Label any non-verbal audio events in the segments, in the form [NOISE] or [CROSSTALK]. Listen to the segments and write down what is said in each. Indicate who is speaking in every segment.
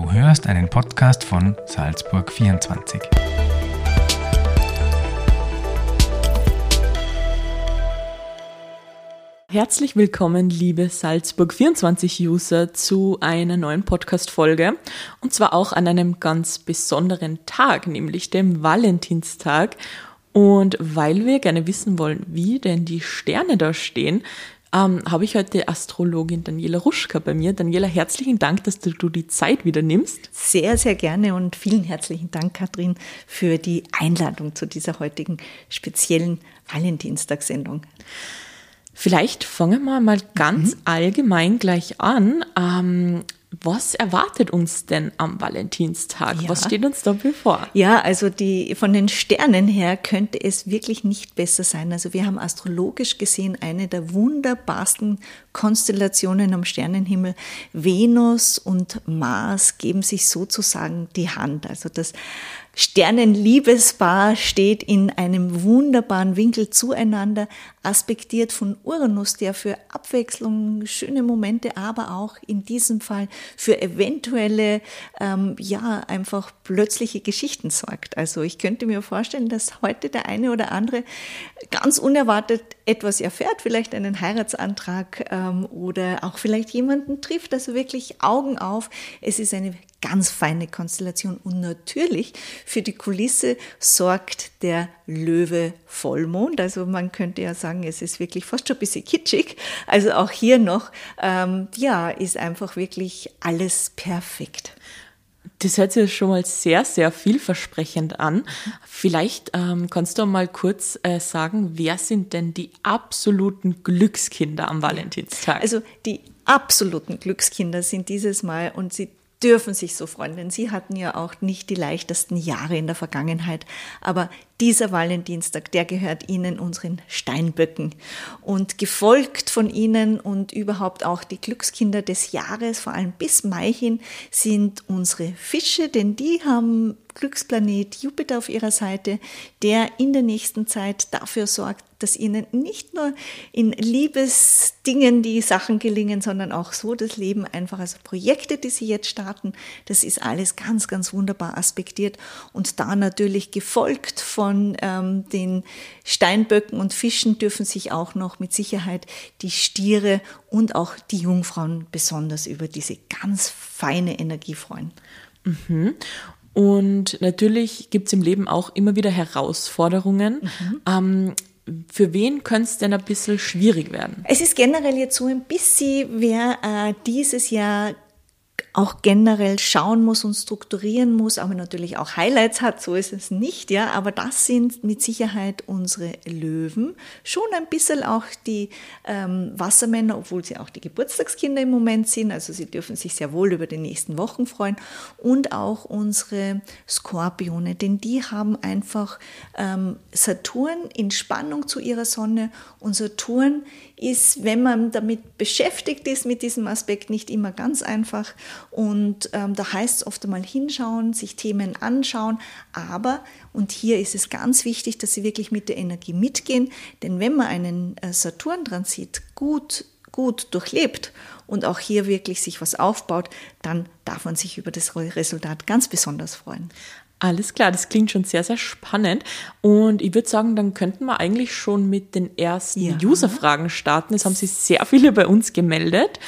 Speaker 1: Du hörst einen Podcast von Salzburg 24.
Speaker 2: Herzlich willkommen, liebe Salzburg 24 User, zu einer neuen Podcast-Folge. Und zwar auch an einem ganz besonderen Tag, nämlich dem Valentinstag. Und weil wir gerne wissen wollen, wie denn die Sterne da stehen, ähm, habe ich heute Astrologin Daniela Ruschka bei mir. Daniela, herzlichen Dank, dass du, du die Zeit wieder nimmst.
Speaker 3: Sehr, sehr gerne und vielen herzlichen Dank, Katrin, für die Einladung zu dieser heutigen speziellen Valentinstagssendung.
Speaker 2: Vielleicht fangen wir mal ganz mhm. allgemein gleich an. Ähm, was erwartet uns denn am Valentinstag? Ja. Was steht uns da bevor?
Speaker 3: Ja, also die, von den Sternen her könnte es wirklich nicht besser sein. Also wir haben astrologisch gesehen eine der wunderbarsten Konstellationen am Sternenhimmel. Venus und Mars geben sich sozusagen die Hand. Also das Sternenliebespaar steht in einem wunderbaren Winkel zueinander, aspektiert von Uranus, der für Abwechslung, schöne Momente, aber auch in diesem Fall für eventuelle, ähm, ja, einfach plötzliche Geschichten sorgt. Also ich könnte mir vorstellen, dass heute der eine oder andere ganz unerwartet etwas erfährt, vielleicht einen Heiratsantrag ähm, oder auch vielleicht jemanden trifft. Also wirklich Augen auf. Es ist eine ganz feine Konstellation. Und natürlich für die Kulisse sorgt der Löwe Vollmond. Also man könnte ja sagen, es ist wirklich fast schon ein bisschen kitschig. Also auch hier noch, ähm, ja, ist einfach wirklich alles perfekt.
Speaker 2: Das hört sich schon mal sehr, sehr vielversprechend an. Vielleicht ähm, kannst du mal kurz äh, sagen, wer sind denn die absoluten Glückskinder am Valentinstag?
Speaker 3: Also die absoluten Glückskinder sind dieses Mal und sie dürfen sich so freuen, denn sie hatten ja auch nicht die leichtesten Jahre in der Vergangenheit. Aber dieser Valentinstag, der gehört Ihnen, unseren Steinböcken. Und gefolgt von Ihnen und überhaupt auch die Glückskinder des Jahres, vor allem bis Mai hin, sind unsere Fische, denn die haben Glücksplanet Jupiter auf ihrer Seite, der in der nächsten Zeit dafür sorgt, dass ihnen nicht nur in Liebesdingen die Sachen gelingen, sondern auch so das Leben einfach, also Projekte, die sie jetzt starten, das ist alles ganz, ganz wunderbar aspektiert und da natürlich gefolgt von ähm, den Steinböcken und Fischen dürfen sich auch noch mit Sicherheit die Stiere und auch die Jungfrauen besonders über diese ganz feine Energie freuen.
Speaker 2: Mhm. Und natürlich gibt es im Leben auch immer wieder Herausforderungen. Mhm. Ähm, für wen könnte es denn ein bisschen schwierig werden?
Speaker 3: Es ist generell jetzt so ein bisschen, wer äh, dieses Jahr auch generell schauen muss und strukturieren muss, aber natürlich auch Highlights hat, so ist es nicht, ja, aber das sind mit Sicherheit unsere Löwen, schon ein bisschen auch die ähm, Wassermänner, obwohl sie auch die Geburtstagskinder im Moment sind, also sie dürfen sich sehr wohl über die nächsten Wochen freuen. Und auch unsere Skorpione, denn die haben einfach ähm, Saturn in Spannung zu ihrer Sonne. Und Saturn ist, wenn man damit beschäftigt ist, mit diesem Aspekt nicht immer ganz einfach. Und ähm, da heißt es oft einmal hinschauen, sich Themen anschauen. Aber, und hier ist es ganz wichtig, dass Sie wirklich mit der Energie mitgehen. Denn wenn man einen äh, Saturn-Transit gut, gut durchlebt und auch hier wirklich sich was aufbaut, dann darf man sich über das Resultat ganz besonders freuen.
Speaker 2: Alles klar, das klingt schon sehr, sehr spannend. Und ich würde sagen, dann könnten wir eigentlich schon mit den ersten ja. User-Fragen starten. Es haben sich sehr viele bei uns gemeldet.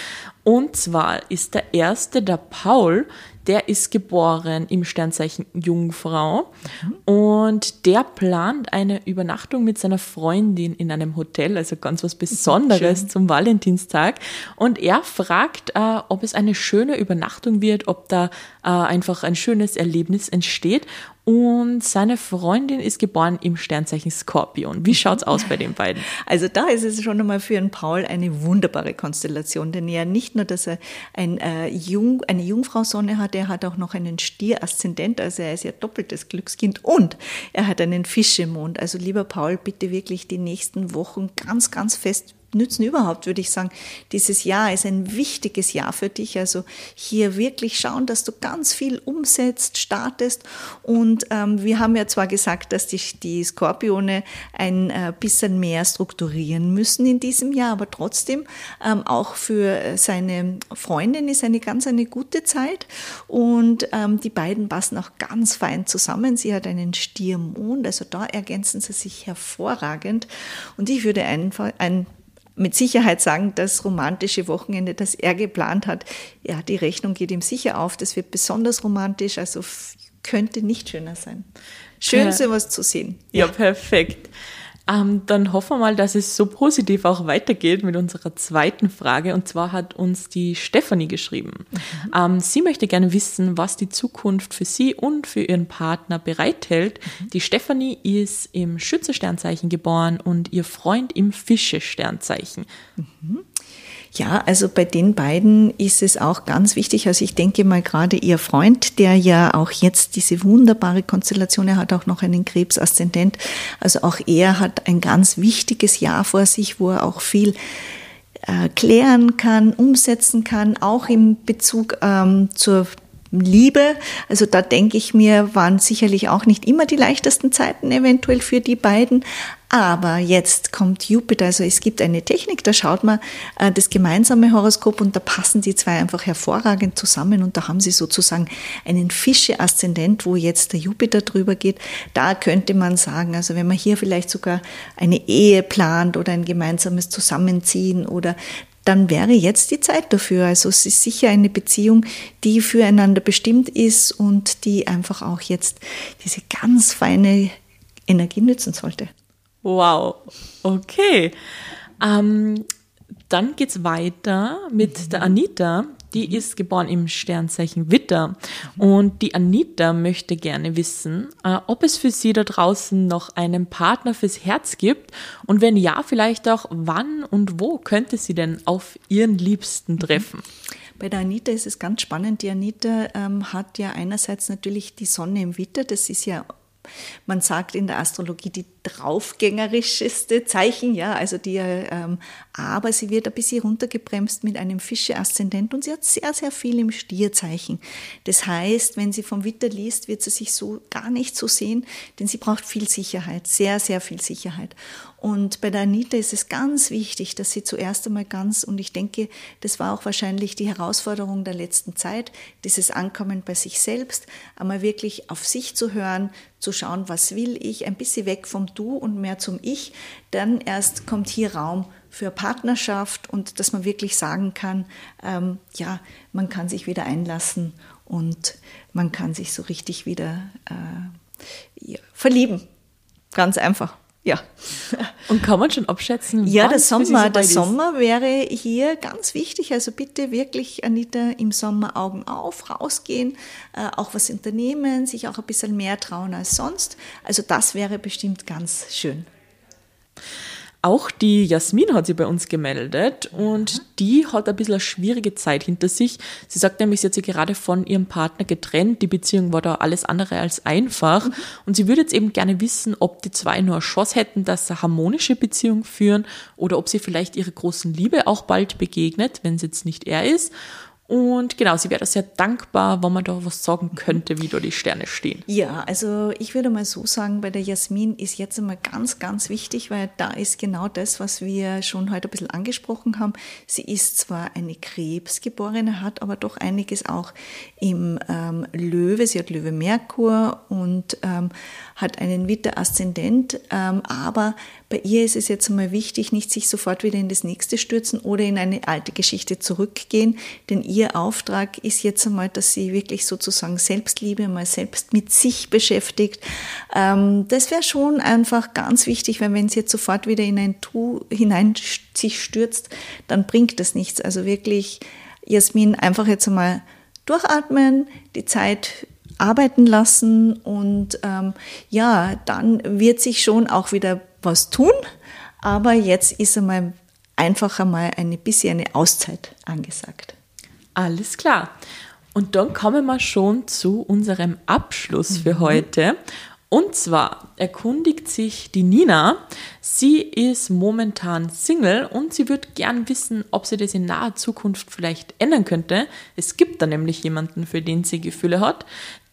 Speaker 2: Und zwar ist der erste der Paul, der ist geboren im Sternzeichen Jungfrau mhm. und der plant eine Übernachtung mit seiner Freundin in einem Hotel, also ganz was Besonderes Schön. zum Valentinstag. Und er fragt, äh, ob es eine schöne Übernachtung wird, ob da äh, einfach ein schönes Erlebnis entsteht. Und seine Freundin ist geboren im Sternzeichen Skorpion. Wie schaut's aus bei den beiden? [LAUGHS]
Speaker 3: Also da ist es schon einmal für einen Paul eine wunderbare Konstellation, denn er nicht nur, dass er ein, äh, Jung, eine Jungfrau-Sonne hat, er hat auch noch einen Stier-Aszendent, also er ist ja doppeltes Glückskind und er hat einen Fischemond. Also lieber Paul, bitte wirklich die nächsten Wochen ganz, ganz fest nützen überhaupt, würde ich sagen. Dieses Jahr ist ein wichtiges Jahr für dich. Also hier wirklich schauen, dass du ganz viel umsetzt, startest. Und ähm, wir haben ja zwar gesagt, dass die, die Skorpione ein äh, bisschen mehr strukturieren müssen in diesem Jahr, aber trotzdem ähm, auch für seine Freundin ist eine ganz eine gute Zeit. Und ähm, die beiden passen auch ganz fein zusammen. Sie hat einen Stiermond, also da ergänzen sie sich hervorragend. Und ich würde einfach ein mit Sicherheit sagen, das romantische Wochenende, das er geplant hat, ja, die Rechnung geht ihm sicher auf. Das wird besonders romantisch, also könnte nicht schöner sein. Schön, ja. sowas zu sehen.
Speaker 2: Ja, ja perfekt. Ähm, dann hoffen wir mal, dass es so positiv auch weitergeht mit unserer zweiten Frage. Und zwar hat uns die Stefanie geschrieben. Mhm. Ähm, sie möchte gerne wissen, was die Zukunft für sie und für ihren Partner bereithält. Mhm. Die Stefanie ist im Schütze-Sternzeichen geboren und ihr Freund im Fische-Sternzeichen.
Speaker 3: Mhm. Ja, also bei den beiden ist es auch ganz wichtig. Also ich denke mal gerade ihr Freund, der ja auch jetzt diese wunderbare Konstellation, er hat auch noch einen Krebsaszendent. Also auch er hat ein ganz wichtiges Jahr vor sich, wo er auch viel äh, klären kann, umsetzen kann, auch im Bezug ähm, zur Liebe. Also da denke ich mir, waren sicherlich auch nicht immer die leichtesten Zeiten eventuell für die beiden. Aber jetzt kommt Jupiter, also es gibt eine Technik, da schaut man äh, das gemeinsame Horoskop und da passen die zwei einfach hervorragend zusammen und da haben sie sozusagen einen Fische-Aszendent, wo jetzt der Jupiter drüber geht. Da könnte man sagen, also wenn man hier vielleicht sogar eine Ehe plant oder ein gemeinsames Zusammenziehen oder dann wäre jetzt die Zeit dafür. Also es ist sicher eine Beziehung, die füreinander bestimmt ist und die einfach auch jetzt diese ganz feine Energie nützen sollte.
Speaker 2: Wow, okay. Ähm, dann geht's weiter mit mhm. der Anita. Die mhm. ist geboren im Sternzeichen Witter. Und die Anita möchte gerne wissen, äh, ob es für sie da draußen noch einen Partner fürs Herz gibt. Und wenn ja, vielleicht auch wann und wo könnte sie denn auf ihren Liebsten mhm. treffen?
Speaker 3: Bei der Anita ist es ganz spannend. Die Anita ähm, hat ja einerseits natürlich die Sonne im Witter. Das ist ja man sagt in der Astrologie die draufgängerischste Zeichen, ja, also die, ähm, aber sie wird ein bisschen runtergebremst mit einem Fische-Aszendent und sie hat sehr, sehr viel im Stierzeichen. Das heißt, wenn sie vom Witter liest, wird sie sich so gar nicht so sehen, denn sie braucht viel Sicherheit, sehr, sehr viel Sicherheit. Und bei der Anita ist es ganz wichtig, dass sie zuerst einmal ganz, und ich denke, das war auch wahrscheinlich die Herausforderung der letzten Zeit, dieses Ankommen bei sich selbst, einmal wirklich auf sich zu hören, zu schauen, was will ich, ein bisschen weg vom Du und mehr zum Ich. Dann erst kommt hier Raum für Partnerschaft und dass man wirklich sagen kann, ähm, ja, man kann sich wieder einlassen und man kann sich so richtig wieder äh, ja, verlieben. Ganz einfach. Ja.
Speaker 2: Und kann man schon abschätzen?
Speaker 3: Ja, der Sommer, der Sommer wäre hier ganz wichtig. Also bitte wirklich, Anita, im Sommer Augen auf, rausgehen, äh, auch was unternehmen, sich auch ein bisschen mehr trauen als sonst. Also das wäre bestimmt ganz schön.
Speaker 2: Auch die Jasmin hat sich bei uns gemeldet und mhm. die hat ein bisschen eine schwierige Zeit hinter sich. Sie sagt nämlich, sie hat sich gerade von ihrem Partner getrennt. Die Beziehung war da alles andere als einfach. Mhm. Und sie würde jetzt eben gerne wissen, ob die zwei nur eine Chance hätten, dass sie eine harmonische Beziehung führen oder ob sie vielleicht ihre großen Liebe auch bald begegnet, wenn es jetzt nicht er ist. Und genau, sie wäre sehr dankbar, wenn man da was sagen könnte, wie da die Sterne stehen.
Speaker 3: Ja, also ich würde mal so sagen, bei der Jasmin ist jetzt einmal ganz, ganz wichtig, weil da ist genau das, was wir schon heute ein bisschen angesprochen haben. Sie ist zwar eine Krebsgeborene, hat aber doch einiges auch im ähm, Löwe. Sie hat Löwe Merkur und ähm, hat einen Witter-Aszendent, ähm, aber bei ihr ist es jetzt einmal wichtig, nicht sich sofort wieder in das nächste stürzen oder in eine alte Geschichte zurückgehen, denn ihr Auftrag ist jetzt einmal, dass sie wirklich sozusagen Selbstliebe mal selbst mit sich beschäftigt. Ähm, das wäre schon einfach ganz wichtig, weil wenn sie jetzt sofort wieder in ein Tu hinein sich stürzt, dann bringt das nichts. Also wirklich, Jasmin, einfach jetzt einmal durchatmen, die Zeit arbeiten lassen und ähm, ja, dann wird sich schon auch wieder was tun, aber jetzt ist einmal einfach einmal ein bisschen eine Auszeit angesagt.
Speaker 2: Alles klar. Und dann kommen wir schon zu unserem Abschluss für mhm. heute. Und zwar erkundigt sich die Nina, sie ist momentan Single und sie würde gern wissen, ob sie das in naher Zukunft vielleicht ändern könnte. Es gibt da nämlich jemanden, für den sie Gefühle hat.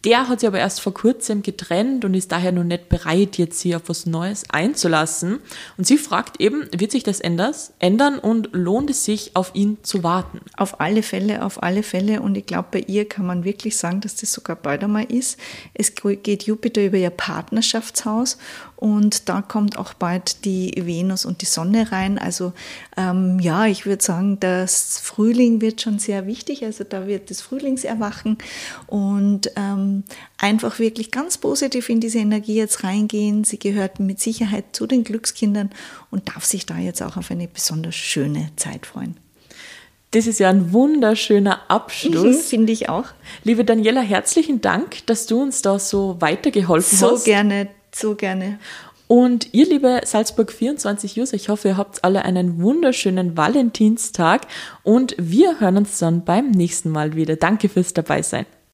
Speaker 2: Der hat sich aber erst vor kurzem getrennt und ist daher noch nicht bereit, jetzt hier auf was Neues einzulassen. Und sie fragt eben, wird sich das ändern und lohnt es sich, auf ihn zu warten?
Speaker 3: Auf alle Fälle, auf alle Fälle. Und ich glaube, bei ihr kann man wirklich sagen, dass das sogar bald einmal ist. Es geht Jupiter über ihr Partnerschaftshaus und da kommt auch bald die Venus und die Sonne rein. Also ähm, ja, ich würde sagen, das Frühling wird schon sehr wichtig. Also da wird das Frühlingserwachen und ähm, einfach wirklich ganz positiv in diese Energie jetzt reingehen. Sie gehört mit Sicherheit zu den Glückskindern und darf sich da jetzt auch auf eine besonders schöne Zeit freuen.
Speaker 2: Das ist ja ein wunderschöner Abschluss.
Speaker 3: Mhm, [LAUGHS] Finde ich auch.
Speaker 2: Liebe Daniela, herzlichen Dank, dass du uns da so weitergeholfen
Speaker 3: so
Speaker 2: hast.
Speaker 3: So gerne so gerne.
Speaker 2: Und ihr liebe Salzburg 24 User, ich hoffe, ihr habt alle einen wunderschönen Valentinstag und wir hören uns dann beim nächsten Mal wieder. Danke fürs Dabeisein.